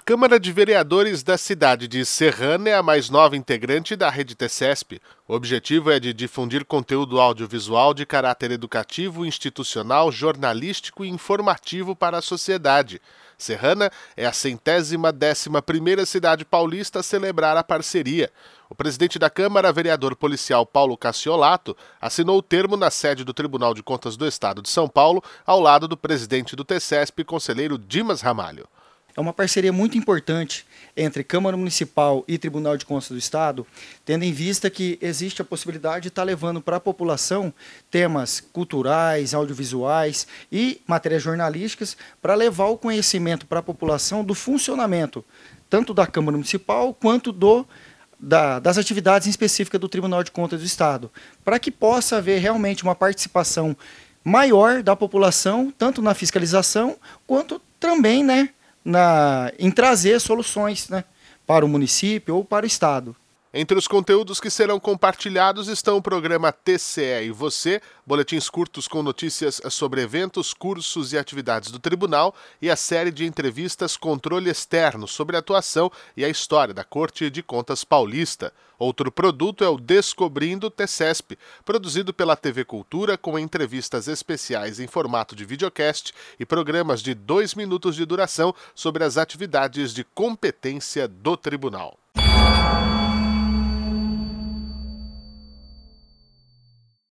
Câmara de Vereadores da cidade de Serrana é a mais nova integrante da rede TCESP. O objetivo é de difundir conteúdo audiovisual de caráter educativo, institucional, jornalístico e informativo para a sociedade. Serrana é a centésima décima primeira cidade paulista a celebrar a parceria. O presidente da Câmara, vereador policial Paulo Cassiolato, assinou o termo na sede do Tribunal de Contas do Estado de São Paulo, ao lado do presidente do TCESP, conselheiro Dimas Ramalho. É uma parceria muito importante entre Câmara Municipal e Tribunal de Contas do Estado, tendo em vista que existe a possibilidade de estar levando para a população temas culturais, audiovisuais e matérias jornalísticas para levar o conhecimento para a população do funcionamento tanto da Câmara Municipal quanto do da, das atividades específicas do Tribunal de Contas do Estado, para que possa haver realmente uma participação maior da população, tanto na fiscalização quanto também, né, na, em trazer soluções né, para o município ou para o Estado. Entre os conteúdos que serão compartilhados estão o programa TCE e Você, boletins curtos com notícias sobre eventos, cursos e atividades do tribunal e a série de entrevistas Controle Externo sobre a atuação e a história da Corte de Contas Paulista. Outro produto é o Descobrindo TCESP, produzido pela TV Cultura com entrevistas especiais em formato de videocast e programas de dois minutos de duração sobre as atividades de competência do tribunal.